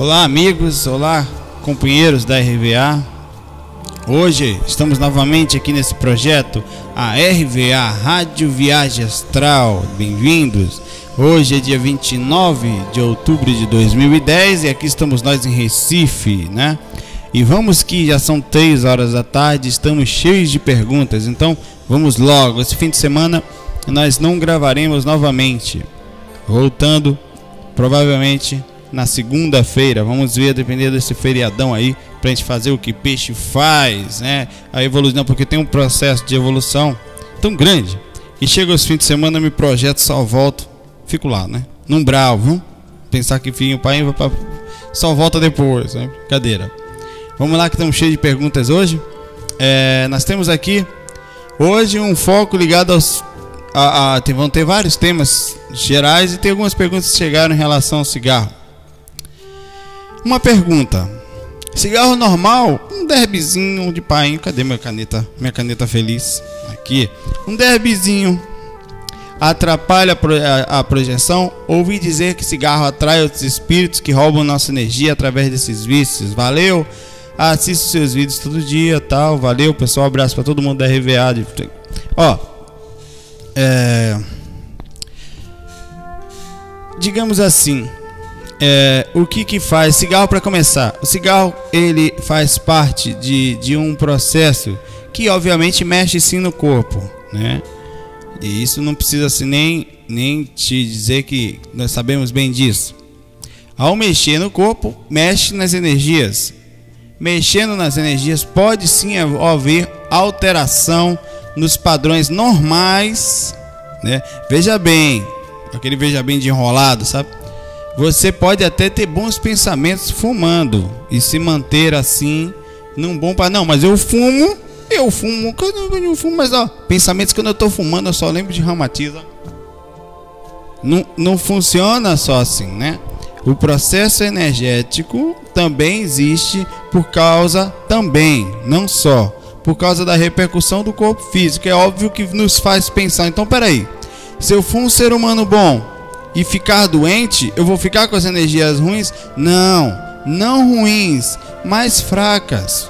Olá, amigos, olá, companheiros da RVA. Hoje estamos novamente aqui nesse projeto, a RVA Rádio Viagem Astral. Bem-vindos. Hoje é dia 29 de outubro de 2010 e aqui estamos nós em Recife, né? E vamos que já são 3 horas da tarde, estamos cheios de perguntas, então vamos logo. Esse fim de semana nós não gravaremos novamente. Voltando, provavelmente na segunda-feira. Vamos ver, depender desse feriadão aí, pra gente fazer o que peixe faz, né? A evolução, porque tem um processo de evolução tão grande. E chega os fins de semana, me projeto, só volto, fico lá, né? Num bravo? Pensar que filho, pai só volta depois, né? Cadeira. Vamos lá que estamos cheios de perguntas hoje. É, nós temos aqui hoje um foco ligado aos a, a, vão ter vários temas gerais e tem algumas perguntas que chegaram em relação ao cigarro. Uma pergunta: cigarro normal, um derbyzinho de pai. Cadê minha caneta? Minha caneta feliz. Aqui. Um derbyzinho atrapalha a projeção. Ouvi dizer que cigarro atrai outros espíritos que roubam nossa energia através desses vícios. Valeu. Assisto seus vídeos todo dia, tal. Valeu, pessoal. Abraço para todo mundo da RVA. Ó, é, digamos assim, é, o que que faz cigarro para começar? O cigarro ele faz parte de, de um processo que obviamente mexe sim no corpo, né? E isso não precisa assim, nem nem te dizer que nós sabemos bem disso. Ao mexer no corpo, mexe nas energias. Mexendo nas energias pode sim haver alteração nos padrões normais, né? Veja bem, aquele veja bem de enrolado, sabe? Você pode até ter bons pensamentos fumando e se manter assim num bom para não, mas eu fumo, eu fumo, eu fumo, mas ó, pensamentos quando eu tô fumando eu só lembro de ramatiza. Não, não funciona só assim, né? O processo energético também existe por causa também, não só por causa da repercussão do corpo físico. É óbvio que nos faz pensar. Então, peraí. Se eu for um ser humano bom e ficar doente, eu vou ficar com as energias ruins? Não, não ruins, mais fracas.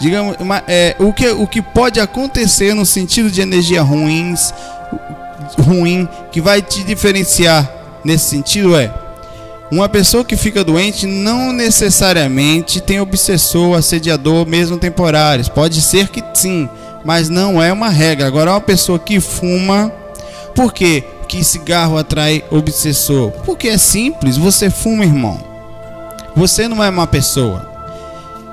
Digamos, é, o, que, o que pode acontecer no sentido de energia ruins, ruim, que vai te diferenciar nesse sentido é uma pessoa que fica doente não necessariamente tem obsessor, assediador, mesmo temporários. Pode ser que sim, mas não é uma regra. Agora, uma pessoa que fuma, por quê? Que cigarro atrai obsessor? Porque é simples, você fuma, irmão. Você não é uma pessoa.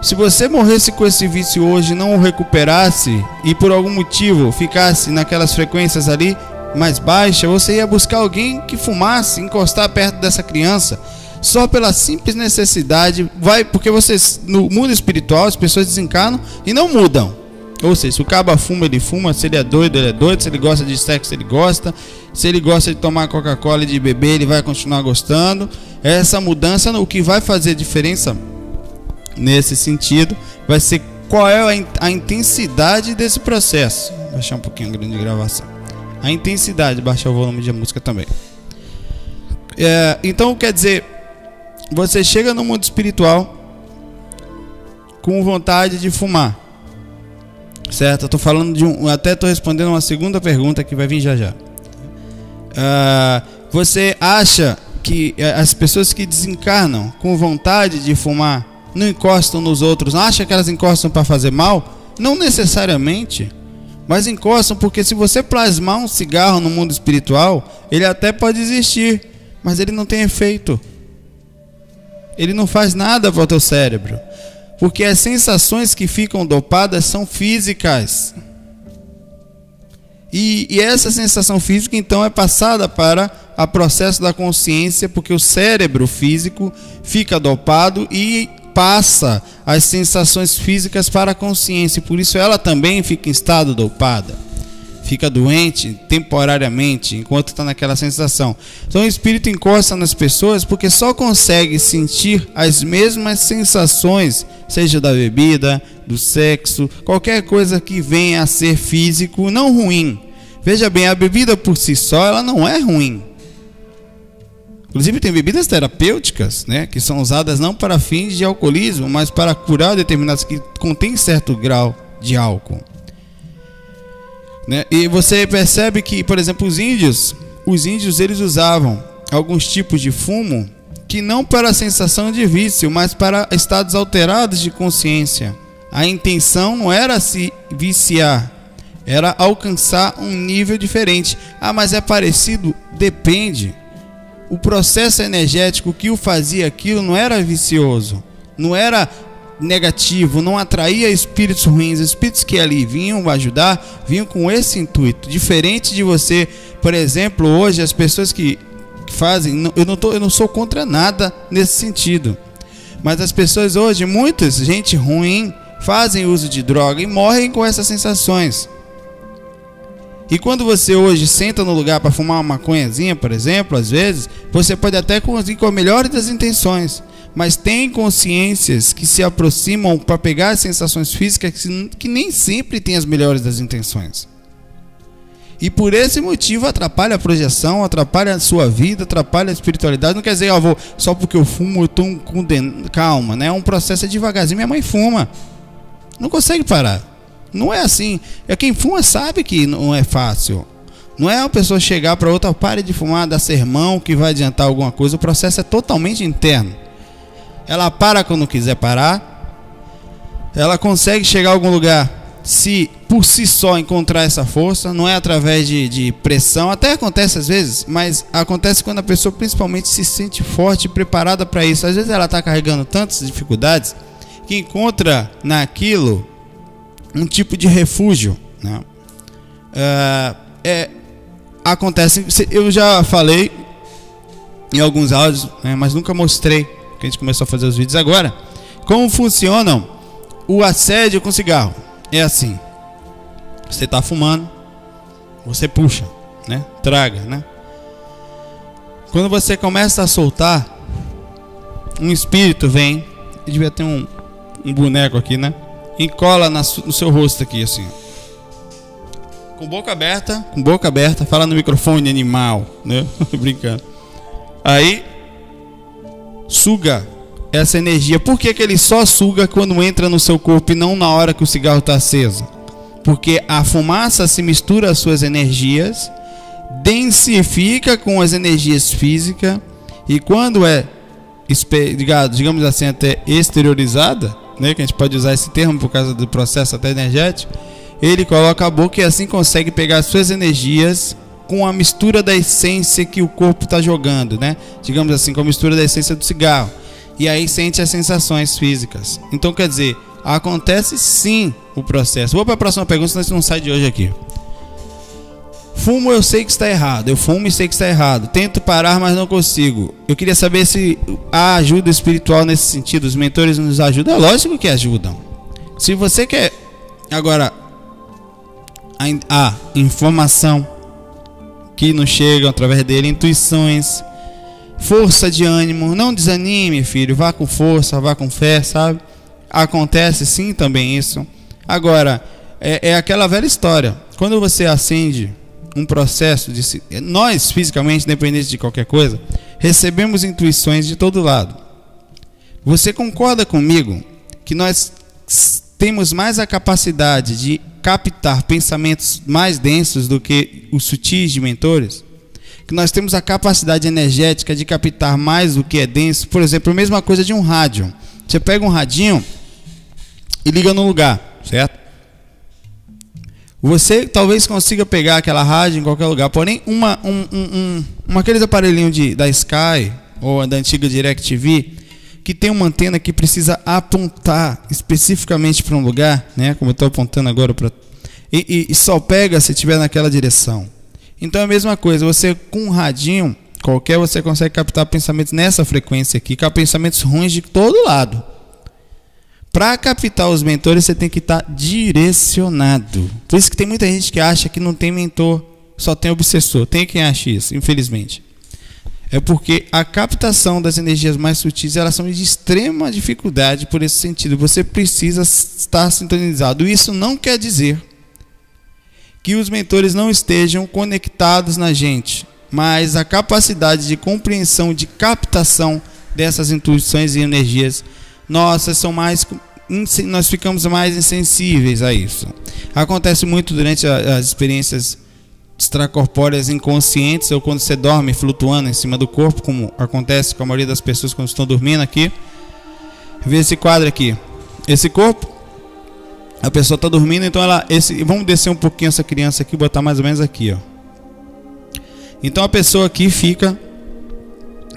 Se você morresse com esse vício hoje, não o recuperasse e por algum motivo ficasse naquelas frequências ali, mais baixa, você ia buscar alguém que fumasse, encostar perto dessa criança, só pela simples necessidade, vai porque você no mundo espiritual as pessoas desencarnam e não mudam. Ou seja, se o caba fuma, ele fuma, se ele é doido, ele é doido, se ele gosta de sexo, ele gosta, se ele gosta de tomar Coca-Cola e de beber, ele vai continuar gostando. Essa mudança, o que vai fazer diferença nesse sentido, vai ser qual é a intensidade desse processo. Vou baixar um pouquinho a grande gravação a intensidade, baixar o volume de música também. É, então, quer dizer, você chega no mundo espiritual com vontade de fumar, certo? Eu tô falando de um, até tô respondendo uma segunda pergunta que vai vir já já. Uh, você acha que é, as pessoas que desencarnam com vontade de fumar não encostam nos outros? Não acha que elas encostam para fazer mal? Não necessariamente. Mas encostam porque se você plasmar um cigarro no mundo espiritual, ele até pode existir, mas ele não tem efeito. Ele não faz nada para o teu cérebro. Porque as sensações que ficam dopadas são físicas. E, e essa sensação física então é passada para o processo da consciência, porque o cérebro físico fica dopado e passa as sensações físicas para a consciência, por isso ela também fica em estado dopada. Fica doente temporariamente enquanto está naquela sensação. Então o espírito encosta nas pessoas porque só consegue sentir as mesmas sensações, seja da bebida, do sexo, qualquer coisa que venha a ser físico, não ruim. Veja bem, a bebida por si só ela não é ruim. Inclusive tem bebidas terapêuticas, né, que são usadas não para fins de alcoolismo, mas para curar determinados que contêm certo grau de álcool. Né? E você percebe que, por exemplo, os índios, os índios eles usavam alguns tipos de fumo que não para a sensação de vício, mas para estados alterados de consciência. A intenção não era se viciar, era alcançar um nível diferente. Ah, mas é parecido? Depende. O processo energético que o fazia aquilo não era vicioso, não era negativo, não atraía espíritos ruins, espíritos que ali vinham ajudar, vinham com esse intuito. Diferente de você, por exemplo, hoje as pessoas que fazem, eu não, tô, eu não sou contra nada nesse sentido. Mas as pessoas hoje, muitas gente ruim, fazem uso de droga e morrem com essas sensações. E quando você hoje senta no lugar para fumar uma maconhazinha, por exemplo, às vezes, você pode até conseguir com a melhor das intenções, mas tem consciências que se aproximam para pegar sensações físicas que, nem sempre tem as melhores das intenções. E por esse motivo atrapalha a projeção, atrapalha a sua vida, atrapalha a espiritualidade. Não quer dizer, ó, vou, só porque eu fumo, eu tô com calma, né? É um processo é devagarzinho. Minha mãe fuma. Não consegue parar. Não é assim. É quem fuma sabe que não é fácil. Não é uma pessoa chegar para outra, pare de fumar, dar sermão que vai adiantar alguma coisa. O processo é totalmente interno. Ela para quando quiser parar. Ela consegue chegar a algum lugar se por si só encontrar essa força, não é através de, de pressão, até acontece às vezes, mas acontece quando a pessoa principalmente se sente forte e preparada para isso. Às vezes ela está carregando tantas dificuldades que encontra naquilo um tipo de refúgio. Né? É, é, acontece, eu já falei em alguns áudios, né, mas nunca mostrei, que a gente começou a fazer os vídeos agora, como funcionam o assédio com cigarro. É assim, você está fumando, você puxa, né? Traga, né? Quando você começa a soltar, um espírito vem, devia ter um, um boneco aqui, né? encola no seu rosto aqui, assim. Com boca aberta, com boca aberta, fala no microfone animal, né? Brincando. Aí suga essa energia. Por que, que ele só suga quando entra no seu corpo e não na hora que o cigarro está aceso? Porque a fumaça se mistura às suas energias, densifica com as energias físicas e quando é digamos assim até exteriorizada, né, que a gente pode usar esse termo por causa do processo até energético, ele coloca a boca e assim consegue pegar as suas energias com a mistura da essência que o corpo está jogando, né? Digamos assim, com a mistura da essência do cigarro. E aí sente as sensações físicas. Então, quer dizer, acontece sim o processo. Vou para a próxima pergunta, senão você não sai de hoje aqui. Fumo, eu sei que está errado. Eu fumo e sei que está errado. Tento parar, mas não consigo. Eu queria saber se há ajuda espiritual nesse sentido. Os mentores nos ajudam? É lógico que ajudam. Se você quer. Agora, a informação que nos chega através dele, intuições, força de ânimo. Não desanime, filho. Vá com força, vá com fé, sabe? Acontece sim também isso. Agora, é, é aquela velha história. Quando você acende um processo de nós fisicamente, independente de qualquer coisa, recebemos intuições de todo lado. Você concorda comigo que nós temos mais a capacidade de captar pensamentos mais densos do que os sutis de mentores? Que nós temos a capacidade energética de captar mais do que é denso? Por exemplo, a mesma coisa de um rádio. Você pega um radinho e liga no lugar, certo? Você talvez consiga pegar aquela rádio em qualquer lugar, porém uma, um, um, um, aqueles aparelhinhos de, da Sky ou da antiga DirecTV que tem uma antena que precisa apontar especificamente para um lugar, né? Como eu estou apontando agora para e, e, e, só pega se estiver naquela direção. Então é a mesma coisa. Você com um radinho qualquer você consegue captar pensamentos nessa frequência aqui, captar pensamentos ruins de todo lado. Para captar os mentores, você tem que estar tá direcionado. Por isso que tem muita gente que acha que não tem mentor, só tem obsessor. Tem quem acha isso, infelizmente. É porque a captação das energias mais sutis, elas são de extrema dificuldade por esse sentido. Você precisa estar sintonizado. Isso não quer dizer que os mentores não estejam conectados na gente. mas a capacidade de compreensão, de captação dessas intuições e energias nossas são mais nós ficamos mais insensíveis a isso. Acontece muito durante as experiências extracorpóreas inconscientes ou quando você dorme flutuando em cima do corpo, como acontece com a maioria das pessoas quando estão dormindo aqui. Vê esse quadro aqui. Esse corpo, a pessoa está dormindo, então ela. Esse, vamos descer um pouquinho essa criança aqui, botar mais ou menos aqui, ó. Então a pessoa aqui fica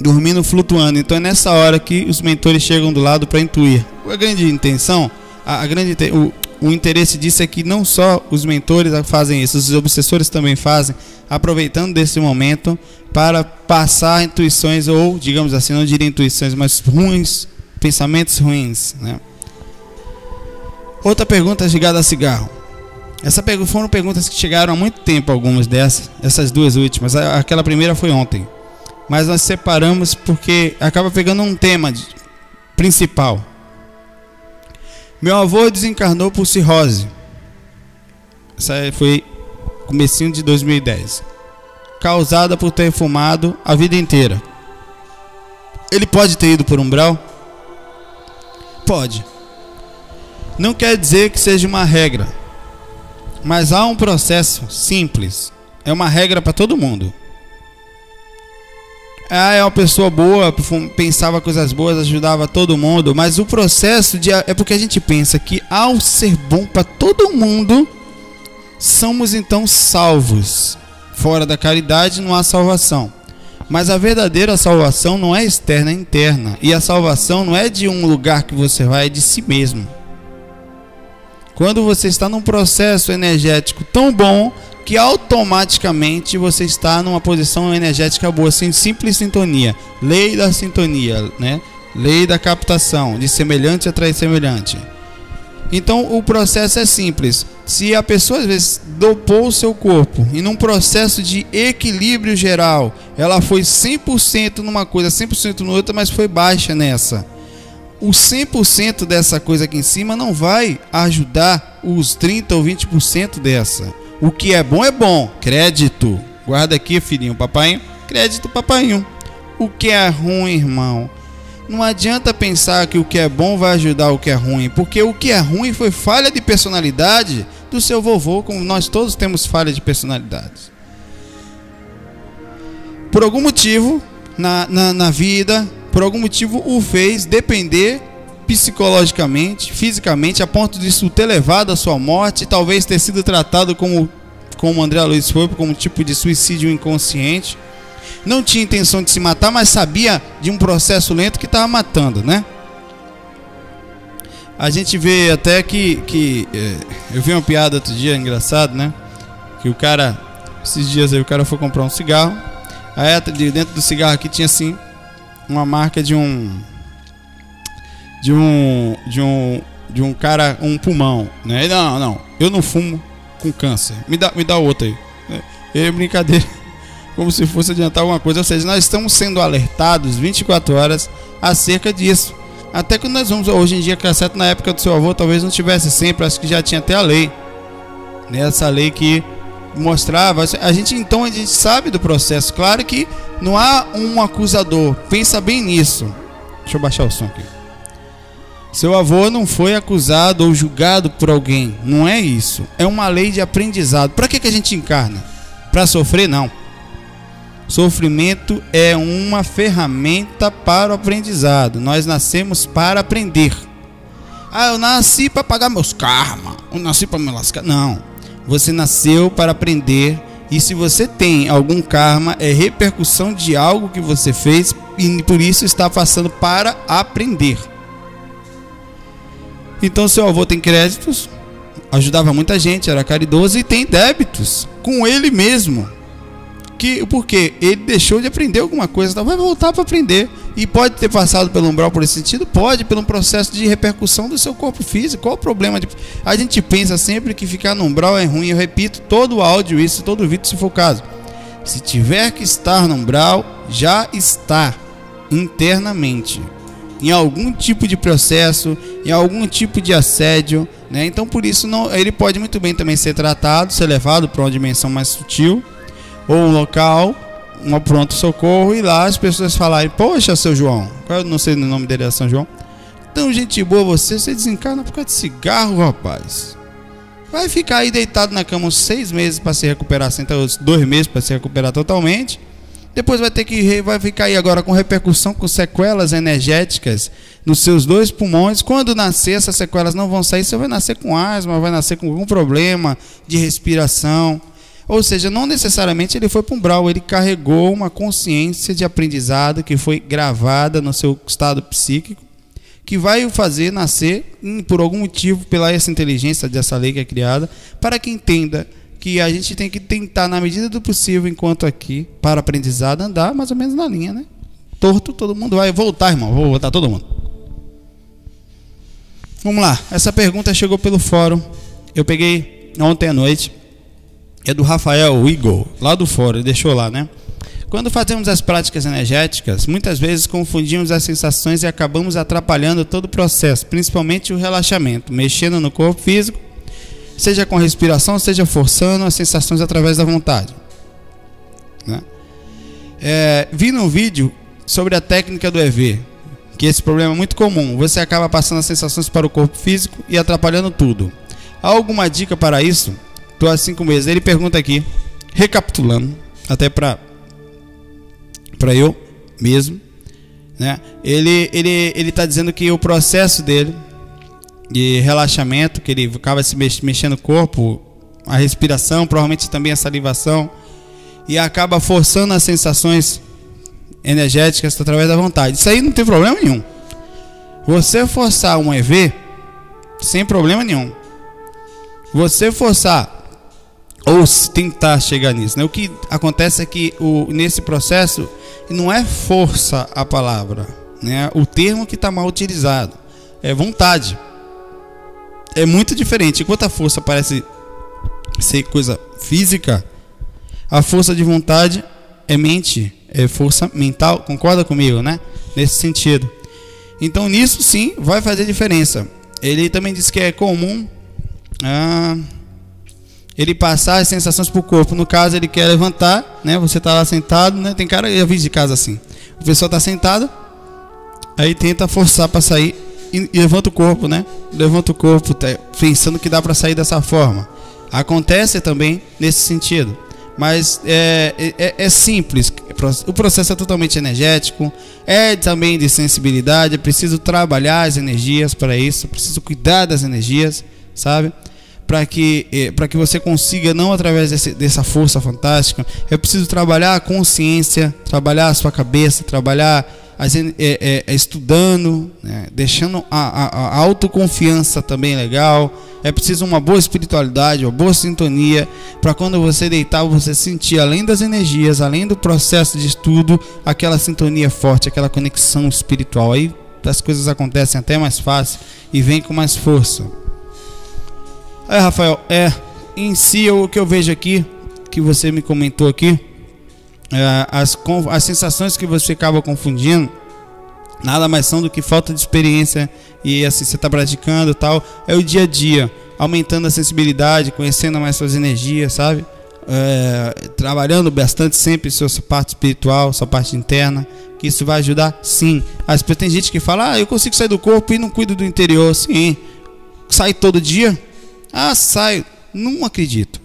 dormindo flutuando. Então é nessa hora que os mentores chegam do lado para intuir. A grande intenção, a, a grande o, o interesse disso é que não só os mentores fazem isso, os obsessores também fazem, aproveitando desse momento para passar intuições ou, digamos assim, não diria intuições, mas ruins, pensamentos ruins, né? Outra pergunta ligada a cigarro. Essa pergunta foram perguntas que chegaram há muito tempo, algumas dessas, essas duas últimas. Aquela primeira foi ontem mas nós separamos porque acaba pegando um tema principal. Meu avô desencarnou por cirrose. Essa foi comecinho de 2010. Causada por ter fumado a vida inteira. Ele pode ter ido por umbral? Pode. Não quer dizer que seja uma regra, mas há um processo simples. É uma regra para todo mundo. Ah, é uma pessoa boa, pensava coisas boas, ajudava todo mundo, mas o processo de é porque a gente pensa que ao ser bom para todo mundo, somos então salvos. Fora da caridade não há salvação. Mas a verdadeira salvação não é externa, é interna. E a salvação não é de um lugar que você vai, é de si mesmo. Quando você está num processo energético tão bom que automaticamente você está numa posição energética boa, sem simples sintonia. Lei da sintonia, né? Lei da captação, de semelhante atrai semelhante. Então o processo é simples. Se a pessoa às vezes dopou o seu corpo e num processo de equilíbrio geral, ela foi 100% numa coisa, 100% no outra, mas foi baixa nessa. O 100% dessa coisa aqui em cima não vai ajudar os 30 ou 20% dessa. O que é bom é bom. Crédito. Guarda aqui, filhinho, papai. Crédito, papai. O que é ruim, irmão? Não adianta pensar que o que é bom vai ajudar o que é ruim, porque o que é ruim foi falha de personalidade do seu vovô, como nós todos temos falha de personalidade. Por algum motivo na, na, na vida, por algum motivo o fez depender psicologicamente, fisicamente, a ponto disso ter levado à sua morte, talvez ter sido tratado como, como André Luiz foi, como um tipo de suicídio inconsciente. Não tinha intenção de se matar, mas sabia de um processo lento que estava matando, né? A gente vê até que, que é, eu vi uma piada outro dia, engraçado, né? Que o cara, esses dias aí, o cara foi comprar um cigarro. Aí dentro do cigarro aqui tinha assim uma marca de um de um de um de um cara um pulmão, né? Não, não, eu não fumo com câncer. Me dá me dá outro aí. É, é brincadeira. Como se fosse adiantar alguma coisa, ou seja, nós estamos sendo alertados 24 horas acerca disso. Até que nós vamos hoje em dia, certo na época do seu avô, talvez não tivesse sempre, acho que já tinha até a lei. Nessa lei que mostrava, a gente então a gente sabe do processo. Claro que não há um acusador. Pensa bem nisso. Deixa eu baixar o som aqui. Seu avô não foi acusado ou julgado por alguém. Não é isso. É uma lei de aprendizado. Para que, que a gente encarna? Para sofrer? Não. Sofrimento é uma ferramenta para o aprendizado. Nós nascemos para aprender. Ah, eu nasci para pagar meus karma. Eu nasci para me lascar. Não. Você nasceu para aprender. E se você tem algum karma, é repercussão de algo que você fez e por isso está passando para aprender. Então seu avô tem créditos, ajudava muita gente, era caridoso e tem débitos com ele mesmo. Que porque ele deixou de aprender alguma coisa, então vai voltar para aprender e pode ter passado pelo umbral por esse sentido, pode pelo processo de repercussão do seu corpo físico. Qual o problema de a gente pensa sempre que ficar no umbral é ruim. Eu repito todo o áudio isso, todo o vídeo se for o caso. Se tiver que estar no umbral, já está internamente em algum tipo de processo, em algum tipo de assédio, né? Então por isso não, ele pode muito bem também ser tratado, ser levado para uma dimensão mais sutil ou um local uma pronto-socorro e lá as pessoas falarem: Poxa, seu João, eu não sei o nome dele, é São João. Tão gente boa você, você desencarna por causa de cigarro, rapaz. Vai ficar aí deitado na cama uns seis meses para se recuperar, dois meses para se recuperar totalmente. Depois vai ter que vai ficar aí agora com repercussão, com sequelas energéticas nos seus dois pulmões. Quando nascer, essas sequelas não vão sair. Você vai nascer com asma, vai nascer com algum problema de respiração. Ou seja, não necessariamente ele foi para um brau, ele carregou uma consciência de aprendizado que foi gravada no seu estado psíquico, que vai o fazer nascer, por algum motivo, pela essa inteligência dessa lei que é criada, para que entenda que a gente tem que tentar, na medida do possível, enquanto aqui, para aprendizado, andar mais ou menos na linha, né? Torto, todo mundo vai voltar, irmão. Vou voltar todo mundo. Vamos lá. Essa pergunta chegou pelo fórum. Eu peguei ontem à noite. É do Rafael Igor, lá do fórum. Ele deixou lá, né? Quando fazemos as práticas energéticas, muitas vezes confundimos as sensações e acabamos atrapalhando todo o processo, principalmente o relaxamento, mexendo no corpo físico seja com respiração, seja forçando as sensações através da vontade. Né? É, vi no vídeo sobre a técnica do EV, que esse problema é muito comum. Você acaba passando as sensações para o corpo físico e atrapalhando tudo. Há alguma dica para isso? Estou há cinco meses. Ele pergunta aqui, recapitulando, até para para eu mesmo, né? Ele ele ele está dizendo que o processo dele de relaxamento, que ele acaba se mexendo o corpo, a respiração, provavelmente também a salivação, e acaba forçando as sensações energéticas através da vontade. Isso aí não tem problema nenhum. Você forçar um EV, sem problema nenhum. Você forçar ou tentar chegar nisso, né? O que acontece é que o, nesse processo não é força a palavra, né? O termo que está mal utilizado é vontade é muito diferente. Enquanto a força parece ser coisa física, a força de vontade é mente, é força mental. Concorda comigo, né? Nesse sentido. Então, nisso sim vai fazer diferença. Ele também diz que é comum ah, ele passar as sensações para o corpo. No caso, ele quer levantar, né? Você está lá sentado, né? Tem cara, eu vi de casa assim. O pessoal está sentado, aí tenta forçar para sair e, levanta o corpo, né? Levanta o corpo, tá, pensando que dá para sair dessa forma. Acontece também nesse sentido. Mas é, é, é, simples. O processo é totalmente energético. É também de sensibilidade. É preciso trabalhar as energias para isso. É preciso cuidar das energias, sabe? Para que, é, que você consiga, não através desse, dessa força fantástica, é preciso trabalhar a consciência, trabalhar a sua cabeça, trabalhar é, é, é, estudando, né? deixando a, a, a, autoconfiança também legal. É preciso uma boa espiritualidade, uma boa sintonia, para quando você deitar, você sentir, além das energias, além do processo de estudo, aquela sintonia forte, aquela conexão espiritual. Aí as coisas acontecem até mais fácil e vem com mais força. É, Rafael, é em si o que eu vejo aqui, que você me comentou aqui, as, as sensações que você acaba confundindo nada mais são do que falta de experiência e assim você está praticando tal é o dia a dia aumentando a sensibilidade conhecendo mais suas energias sabe? É, trabalhando bastante sempre sua parte espiritual sua parte interna que isso vai ajudar sim. As tem gente que fala ah eu consigo sair do corpo e não cuido do interior. Sim. Sai todo dia? Ah sai não acredito.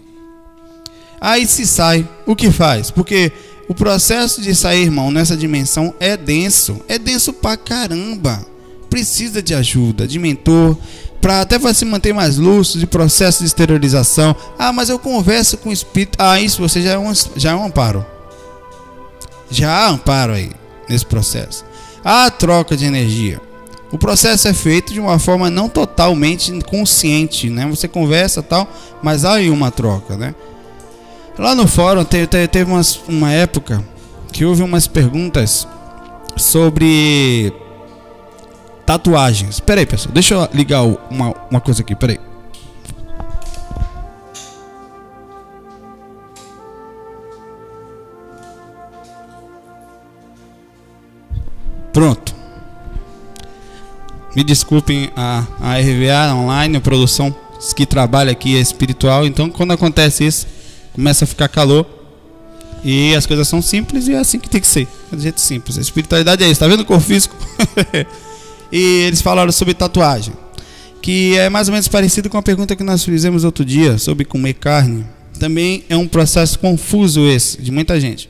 Aí se sai o que faz? Porque o processo de sair, irmão, nessa dimensão é denso. É denso pra caramba. Precisa de ajuda, de mentor, para até você manter mais lúcido, de processo de exteriorização. Ah, mas eu converso com o espírito. Ah, isso você já é um, já é um amparo. Já há amparo aí nesse processo. Há troca de energia. O processo é feito de uma forma não totalmente consciente, né? Você conversa tal, mas há aí uma troca, né? Lá no fórum teve, teve umas, uma época que houve umas perguntas sobre tatuagens. Pera aí, pessoal, deixa eu ligar uma, uma coisa aqui, pera aí. Pronto. Me desculpem a, a RVA online, a produção que trabalha aqui é espiritual. Então, quando acontece isso, começa a ficar calor. E as coisas são simples e é assim que tem que ser. É do jeito simples. A espiritualidade é isso. Tá vendo o corpo físico? e eles falaram sobre tatuagem. Que é mais ou menos parecido com a pergunta que nós fizemos outro dia sobre comer carne. Também é um processo confuso esse, de muita gente.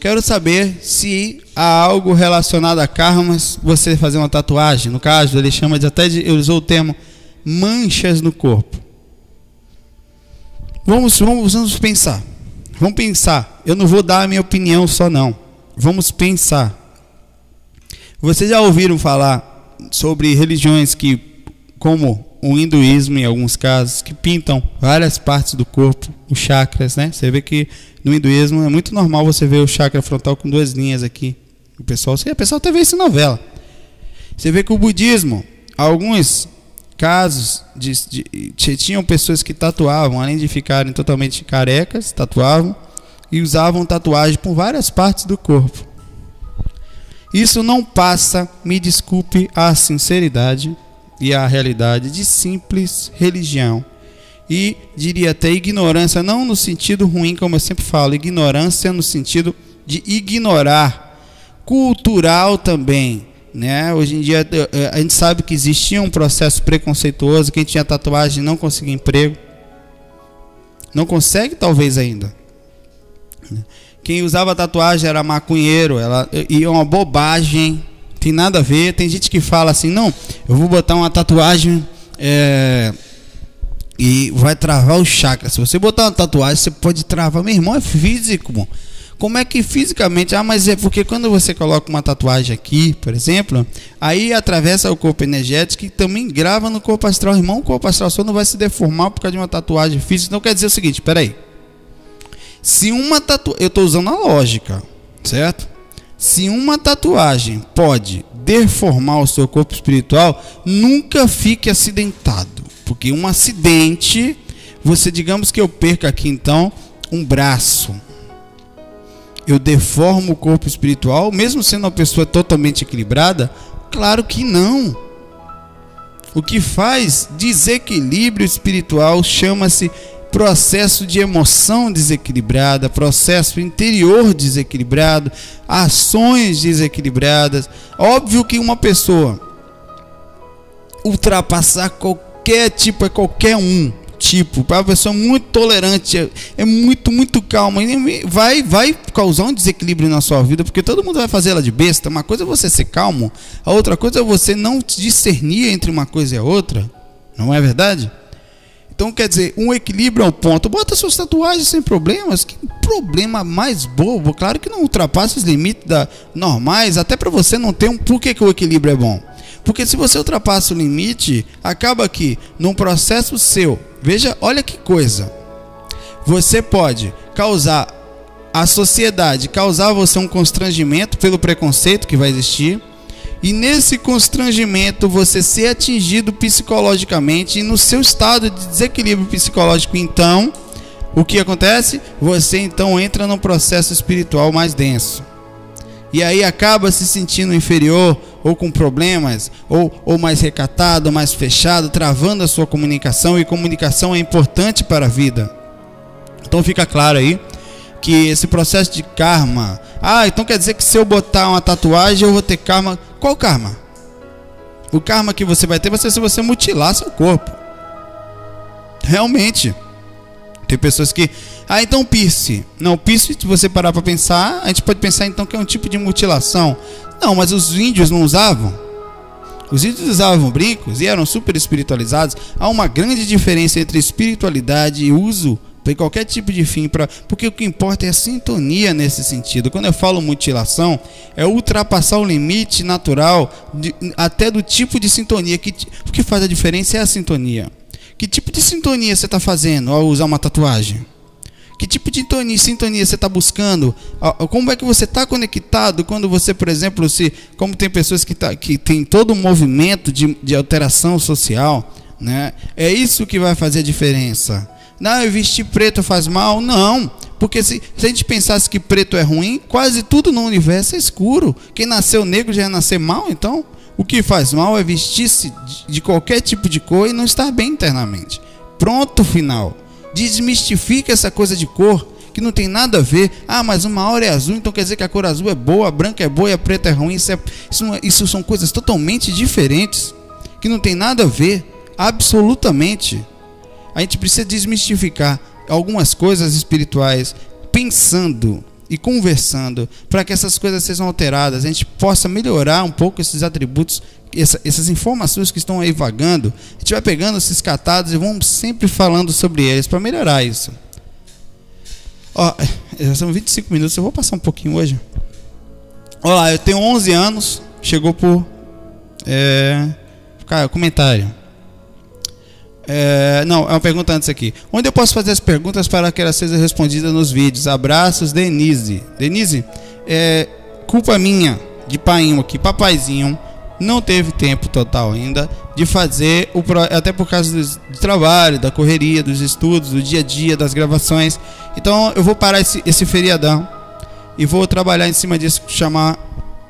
Quero saber se há algo relacionado a karmas, você fazer uma tatuagem. No caso, ele chama de até de, ele usou o termo manchas no corpo. Vamos, vamos, vamos pensar. Vamos pensar. Eu não vou dar a minha opinião só não. Vamos pensar. Vocês já ouviram falar sobre religiões que, como o hinduísmo em alguns casos, que pintam várias partes do corpo, os chakras, né? Você vê que no hinduísmo é muito normal você ver o chakra frontal com duas linhas aqui. O pessoal, o pessoal até vê isso em novela. Você vê que o budismo, alguns casos de, de, de, tinham pessoas que tatuavam, além de ficarem totalmente carecas, tatuavam e usavam tatuagem por várias partes do corpo. Isso não passa, me desculpe, a sinceridade e a realidade de simples religião. E diria até ignorância, não no sentido ruim, como eu sempre falo, ignorância no sentido de ignorar, cultural também né? Hoje em dia a gente sabe que existia um processo preconceituoso, quem tinha tatuagem não conseguia emprego. Não consegue talvez ainda. Quem usava tatuagem era maconheiro, ela e uma bobagem, tem nada a ver. Tem gente que fala assim, não, eu vou botar uma tatuagem é, e vai travar o chakra. Se você botar uma tatuagem, você pode travar. Meu irmão é físico. Como é que fisicamente? Ah, mas é porque quando você coloca uma tatuagem aqui, por exemplo, aí atravessa o corpo energético e também grava no corpo astral. Irmão, o corpo astral só não vai se deformar por causa de uma tatuagem física. Então quer dizer o seguinte, peraí. Se uma tatuagem. Eu estou usando a lógica, certo? Se uma tatuagem pode deformar o seu corpo espiritual, nunca fique acidentado. Porque um acidente, você digamos que eu perca aqui então um braço, eu deformo o corpo espiritual, mesmo sendo uma pessoa totalmente equilibrada? Claro que não. O que faz desequilíbrio espiritual chama-se processo de emoção desequilibrada, processo interior desequilibrado, ações desequilibradas. Óbvio que uma pessoa ultrapassar qualquer tipo, é qualquer um, tipo, para uma pessoa muito tolerante, é, é, muito, muito calma, vai, vai causar um desequilíbrio na sua vida, porque todo mundo vai fazer ela de besta. Uma coisa é você ser calmo, a outra coisa é você não discernir entre uma coisa e a outra. Não é verdade? Então, quer dizer, um equilíbrio ao ponto. Bota suas tatuagens sem problemas. Que problema mais bobo. Claro que não ultrapassa os limites da, normais, até para você não ter um. Por que, que o equilíbrio é bom? Porque se você ultrapassa o limite, acaba que num processo seu, veja, olha que coisa. Você pode causar a sociedade, causar você um constrangimento pelo preconceito que vai existir. E nesse constrangimento você ser atingido psicologicamente e no seu estado de desequilíbrio psicológico, então, o que acontece? Você então entra num processo espiritual mais denso e aí acaba se sentindo inferior ou com problemas, ou, ou mais recatado, mais fechado, travando a sua comunicação, e comunicação é importante para a vida. Então fica claro aí que esse processo de karma, ah, então quer dizer que se eu botar uma tatuagem eu vou ter karma. Qual karma? O karma que você vai ter vai ser se você mutilar seu corpo. Realmente. Tem pessoas que ah, então piercing. Não, piercing, se você parar para pensar, a gente pode pensar então que é um tipo de mutilação. Não, mas os índios não usavam. Os índios usavam brincos e eram super espiritualizados. Há uma grande diferença entre espiritualidade e uso para qualquer tipo de fim, pra, porque o que importa é a sintonia nesse sentido. Quando eu falo mutilação, é ultrapassar o limite natural de, até do tipo de sintonia. Que, o que faz a diferença é a sintonia. Que tipo de sintonia você está fazendo ao usar uma tatuagem? Que tipo de sintonia você está buscando? Como é que você está conectado quando você, por exemplo, se como tem pessoas que, tá, que tem todo um movimento de, de alteração social, né? É isso que vai fazer a diferença. Não, vestir preto faz mal? Não. Porque se, se, a gente pensasse que preto é ruim, quase tudo no universo é escuro. Quem nasceu negro já ia nascer mal, então o que faz mal é vestir-se de, qualquer tipo de cor e não estar bem internamente. Pronto, final. Desmistifica essa coisa de cor. que não tem nada a ver. Ah, mas uma hora é azul, então quer dizer que a cor azul é boa, a branca é boa e a preta é ruim. Isso, é, isso, isso são coisas totalmente diferentes, que não tem nada a ver, absolutamente. A gente precisa desmistificar algumas coisas espirituais, pensando e conversando, para que essas coisas sejam alteradas, a gente possa melhorar um pouco esses atributos essa, essas informações que estão aí vagando, a gente vai pegando esses catados e vamos sempre falando sobre eles para melhorar isso. Ó, já são 25 minutos, eu vou passar um pouquinho hoje. Olá, eu tenho 11 anos, chegou por é, cara, comentário. É, não, é uma pergunta antes aqui. Onde eu posso fazer as perguntas para que elas sejam respondidas nos vídeos? Abraços, Denise. Denise, é culpa minha de painho aqui, papaizinho não teve tempo total ainda de fazer o até por causa do, trabalho, da correria, dos estudos, do dia a dia, das gravações. Então eu vou parar esse, esse feriadão e vou trabalhar em cima disso, chamar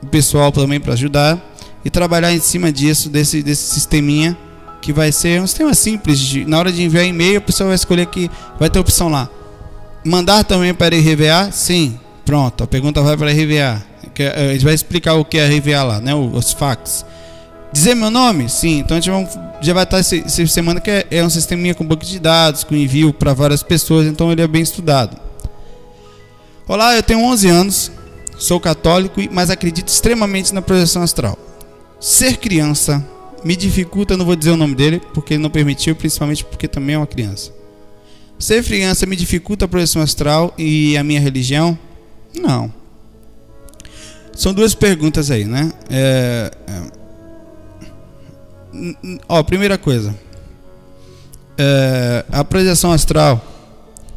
o pessoal também para ajudar e trabalhar em cima disso desse desse sisteminha que vai ser um sistema simples. De, na hora de enviar e-mail, a pessoa vai escolher que vai ter opção lá. Mandar também para RVA? Sim. Pronto, a pergunta vai para RVA a gente vai explicar o que é RVA lá, né? Os fax. Dizer meu nome? Sim. Então a gente já vai estar essa semana que é, é um sisteminha com banco de dados, com envio para várias pessoas, então ele é bem estudado. Olá, eu tenho 11 anos, sou católico, mas acredito extremamente na projeção astral. Ser criança me dificulta, não vou dizer o nome dele, porque ele não permitiu, principalmente porque também é uma criança. Ser criança me dificulta a projeção astral e a minha religião? Não. São duas perguntas aí, né? É, é, ó, primeira coisa. É, a projeção astral,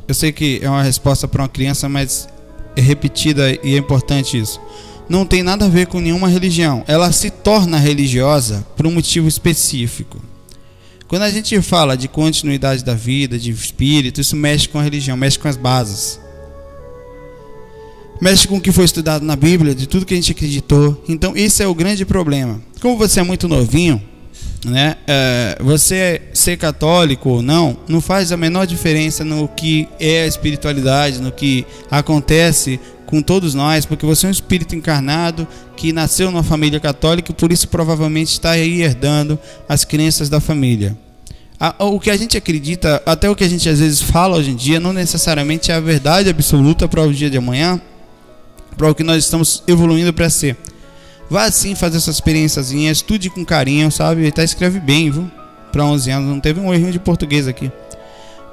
eu sei que é uma resposta para uma criança, mas é repetida e é importante isso. Não tem nada a ver com nenhuma religião. Ela se torna religiosa por um motivo específico. Quando a gente fala de continuidade da vida, de espírito, isso mexe com a religião, mexe com as bases mexe com o que foi estudado na Bíblia, de tudo que a gente acreditou. Então, isso é o grande problema. Como você é muito novinho, né? É, você ser católico ou não, não faz a menor diferença no que é a espiritualidade, no que acontece com todos nós, porque você é um espírito encarnado que nasceu numa família católica e por isso provavelmente está aí herdando as crenças da família. O que a gente acredita, até o que a gente às vezes fala hoje em dia, não necessariamente é a verdade absoluta para o dia de amanhã, para o que nós estamos evoluindo para ser. Vá sim fazer essa experiênciazinha, estude com carinho, sabe? Ele tá escreve bem, viu? Para 11 anos, não teve um errinho de português aqui.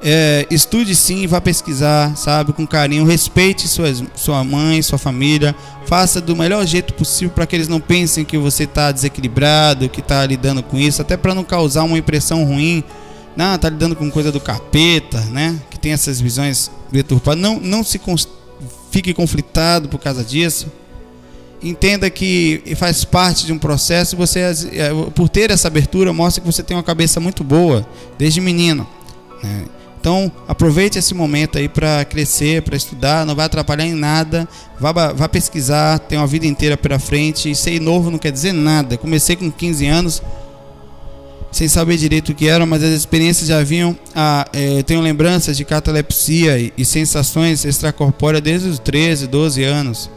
É, estude sim, vá pesquisar, sabe, com carinho, respeite suas, sua mãe, sua família, faça do melhor jeito possível para que eles não pensem que você está desequilibrado, que está lidando com isso, até para não causar uma impressão ruim. Não, tá lidando com coisa do capeta, né? Que tem essas visões deturpadas. Não, não se fique conflitado por causa disso. Entenda que faz parte de um processo. Você, é, por ter essa abertura, mostra que você tem uma cabeça muito boa desde menino. Né? Então, aproveite esse momento aí para crescer, para estudar, não vai atrapalhar em nada. Vá, vá pesquisar, tem uma vida inteira pela frente. E ser novo não quer dizer nada. Comecei com 15 anos, sem saber direito o que era, mas as experiências já vinham. A, é, eu tenho lembranças de catalepsia e, e, sensações extracorpóreas desde os 13, 12 anos.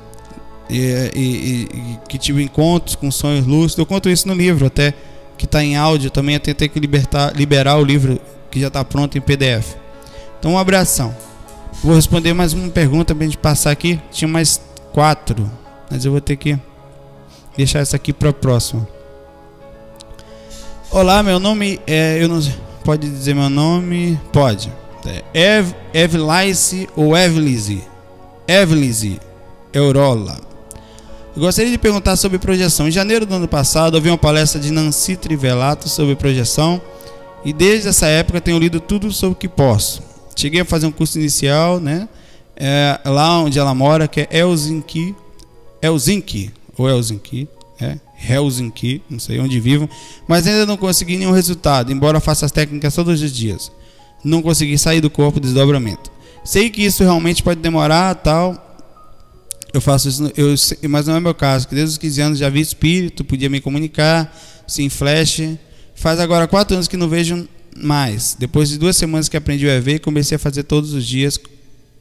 E, e, e, que tive encontros com sonhos lúcidos. Eu conto isso no livro, até que está em áudio. Também eu tentei que libertar, liberar o livro que já está pronto em PDF. Então, um abração. Vou responder mais uma pergunta para a gente passar aqui. Tinha mais quatro, mas eu vou ter que deixar essa aqui para a próxima. Olá, meu nome é. Eu não Pode dizer meu nome? Pode. É Ev, Evlice ou Evlize? Evlize Eurola. Eu gostaria de perguntar sobre projeção. Em janeiro do ano passado, ouvi uma palestra de Nancy Trivelato sobre projeção e desde essa época tenho lido tudo sobre o que posso. Cheguei a fazer um curso inicial, né? É, lá onde ela mora, que é Helsinki, Helsinki ou Helsinki, é, Helsinki, não sei onde vivo, mas ainda não consegui nenhum resultado, embora faça as técnicas todos os dias. Não consegui sair do corpo do desdobramento. Sei que isso realmente pode demorar, tal. Eu faço isso, eu, mas não é meu caso, que desde os 15 anos já vi espírito, podia me comunicar, sim, flash. Faz agora quatro anos que não vejo mais. Depois de duas semanas que aprendi o EV, comecei a fazer todos os dias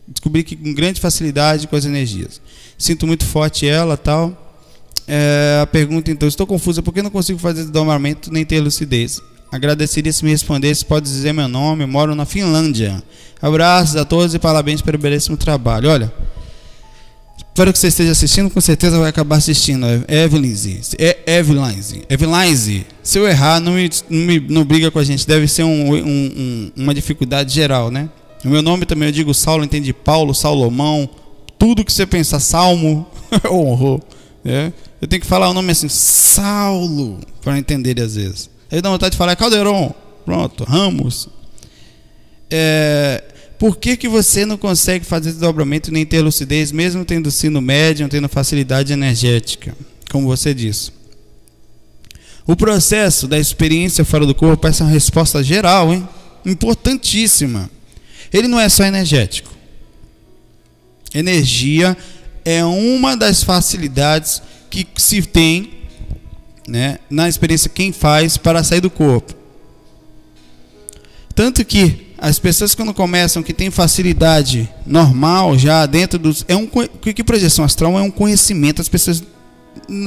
Descobri que com grande facilidade com as energias. Sinto muito forte ela, tal. É, a pergunta então, estou confusa, por que não consigo fazer desdobramento nem ter lucidez? Agradeceria se me respondesse, pode dizer meu nome, moro na Finlândia. Abraços a todos e parabéns pelo belíssimo trabalho. Olha, espero que você esteja assistindo, com certeza vai acabar assistindo. É Evelynze, Evelynze. Se eu errar, não me, não me não briga com a gente, deve ser um, um, um, uma dificuldade geral, né? O meu nome também eu digo Saulo, entende Paulo, Salomão, tudo que você pensar, Salmo, honrou. É? Eu tenho que falar o nome assim, Saulo, para entender às vezes. Aí dá vontade de falar Caldeirão, pronto, Ramos. É, por que, que você não consegue fazer desdobramento nem ter lucidez, mesmo tendo sino médium, tendo facilidade energética, como você disse? O processo da experiência fora do corpo, essa é uma resposta geral, hein? importantíssima. Ele não é só energético. Energia é uma das facilidades que se tem né, na experiência quem faz para sair do corpo. Tanto que as pessoas quando começam que têm facilidade normal já dentro dos é um que projeção astral é um conhecimento as pessoas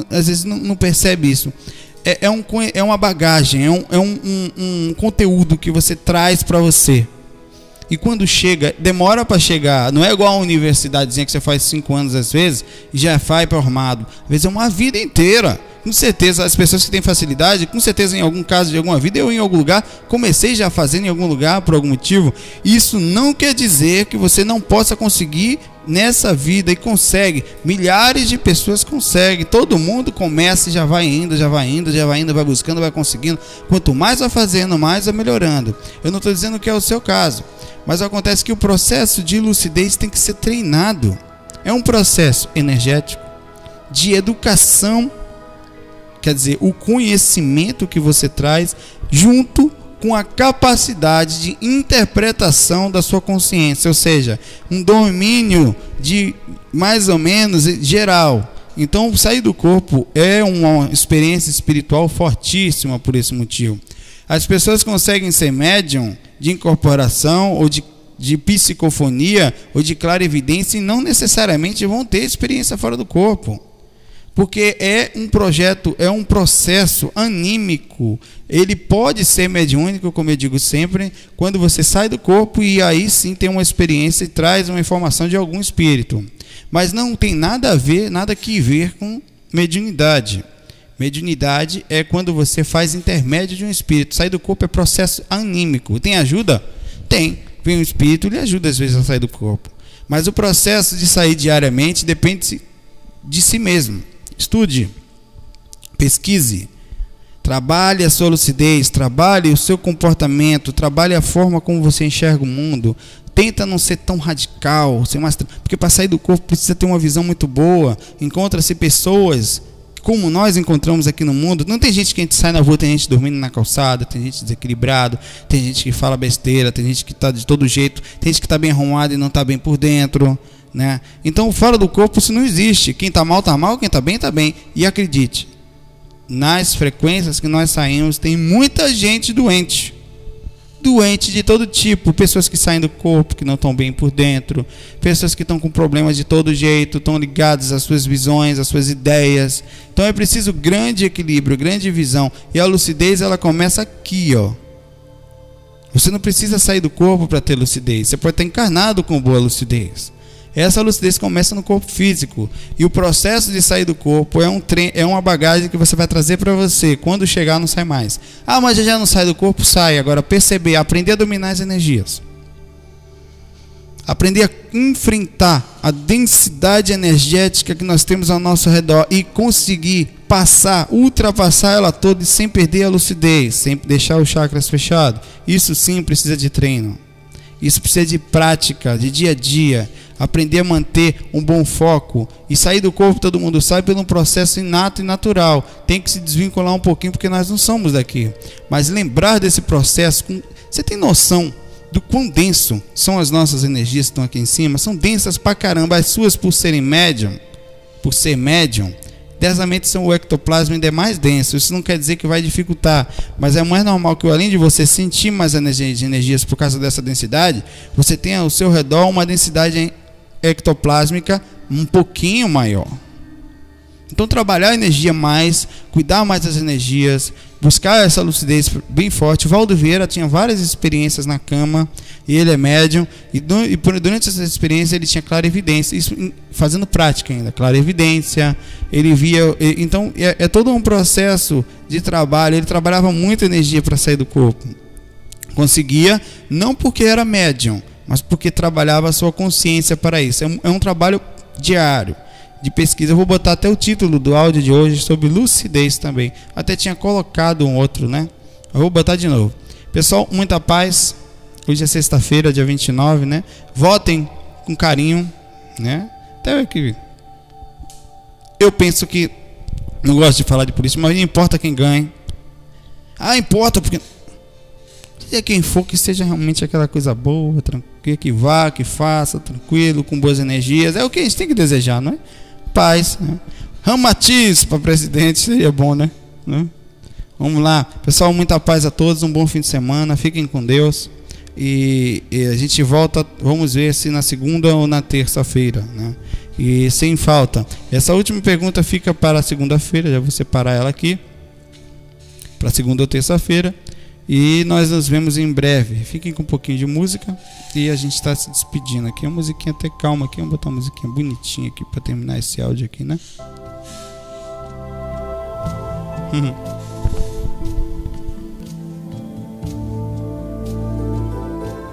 às vezes não, não percebem isso é, é, um, é uma bagagem é, um, é um, um, um conteúdo que você traz para você e quando chega, demora para chegar. Não é igual a universidadezinha que você faz cinco anos às vezes e já vai formado. Às vezes é uma vida inteira. Com certeza, as pessoas que têm facilidade, com certeza em algum caso de alguma vida, eu em algum lugar, comecei já fazendo em algum lugar por algum motivo. Isso não quer dizer que você não possa conseguir nessa vida e consegue. Milhares de pessoas conseguem. Todo mundo começa e já vai indo, já vai indo, já vai indo, vai buscando, vai conseguindo. Quanto mais vai fazendo, mais vai melhorando. Eu não estou dizendo que é o seu caso. Mas acontece que o processo de lucidez tem que ser treinado. É um processo energético de educação, quer dizer, o conhecimento que você traz junto com a capacidade de interpretação da sua consciência, ou seja, um domínio de mais ou menos geral. Então, sair do corpo é uma experiência espiritual fortíssima por esse motivo. As pessoas conseguem ser médium de incorporação ou de, de psicofonia ou de clarividência e não necessariamente vão ter experiência fora do corpo. Porque é um projeto, é um processo anímico. Ele pode ser mediúnico, como eu digo sempre, quando você sai do corpo e aí sim tem uma experiência e traz uma informação de algum espírito. Mas não tem nada a ver, nada que ver com mediunidade. Mediunidade é quando você faz intermédio de um espírito. Sair do corpo é processo anímico. Tem ajuda? Tem. Vem um espírito, ele ajuda às vezes a sair do corpo. Mas o processo de sair diariamente depende de si mesmo. Estude, pesquise, trabalhe a sua lucidez, trabalhe o seu comportamento, trabalhe a forma como você enxerga o mundo. Tenta não ser tão radical, ser mais porque para sair do corpo precisa ter uma visão muito boa. Encontra-se pessoas como nós encontramos aqui no mundo, não tem gente que a gente sai na rua, tem gente dormindo na calçada, tem gente desequilibrado, tem gente que fala besteira, tem gente que está de todo jeito, tem gente que está bem arrumado e não está bem por dentro. Né? Então, fora do corpo isso não existe. Quem está mal, está mal, quem está bem, está bem. E acredite, nas frequências que nós saímos, tem muita gente doente doente de todo tipo, pessoas que saem do corpo, que não estão bem por dentro, pessoas que estão com problemas de todo jeito, estão ligadas às suas visões, às suas ideias. Então é preciso grande equilíbrio, grande visão. E a lucidez ela começa aqui, ó. Você não precisa sair do corpo para ter lucidez. Você pode estar encarnado com boa lucidez. Essa lucidez começa no corpo físico. E o processo de sair do corpo é, um trem, é uma bagagem que você vai trazer para você. Quando chegar, não sai mais. Ah, mas já não sai do corpo? Sai. Agora, perceber, aprender a dominar as energias. Aprender a enfrentar a densidade energética que nós temos ao nosso redor e conseguir passar, ultrapassar ela toda e sem perder a lucidez, sem deixar os chakras fechados. Isso sim precisa de treino. Isso precisa de prática, de dia a dia aprender a manter um bom foco e sair do corpo, todo mundo sai pelo um processo inato e natural. Tem que se desvincular um pouquinho porque nós não somos daqui. Mas lembrar desse processo, você tem noção do quão denso são as nossas energias que estão aqui em cima? São densas pra caramba. As suas por serem médium, por ser médium, Densamente são o ectoplasma ainda é mais denso. Isso não quer dizer que vai dificultar, mas é mais normal que além de você sentir mais energias por causa dessa densidade, você tenha ao seu redor uma densidade ectoplásmica um pouquinho maior. Então trabalhar a energia mais, cuidar mais das energias, buscar essa lucidez bem forte. Valdo Vieira tinha várias experiências na cama, e ele é médium, e, durante essa experiência ele tinha clara evidência, isso fazendo prática ainda, clara evidência, ele via, então é, é todo um processo de trabalho, ele trabalhava muita energia para sair do corpo. Conseguia, não porque era médium, mas porque trabalhava a sua consciência para isso. É um, é um trabalho diário de pesquisa. Eu vou botar até o título do áudio de hoje sobre lucidez também. Até tinha colocado um outro, né? Eu vou botar de novo. Pessoal, muita paz. Hoje é sexta-feira, dia 29, né? Votem com carinho, né? Até que eu penso que não gosto de falar de polícia, mas não importa quem ganhe. Ah, importa porque seja quem for que seja realmente aquela coisa boa, tranquila, que vá, que faça, tranquilo, com boas energias. É o que a gente tem que desejar, não é? paz. Né? Ramatiz para presidente seria bom, né? né? Vamos lá. Pessoal, muita paz a todos. Um bom fim de semana. Fiquem com Deus. E, e a gente volta, vamos ver se na segunda ou na terça-feira. Né? E sem falta. Essa última pergunta fica para segunda-feira. Já vou separar ela aqui. Para segunda ou terça-feira. E nós nos vemos em breve. Fiquem com um pouquinho de música e a gente está se despedindo aqui. Uma musiquinha até calma aqui. Vamos botar uma musiquinha bonitinha aqui para terminar esse áudio aqui, né?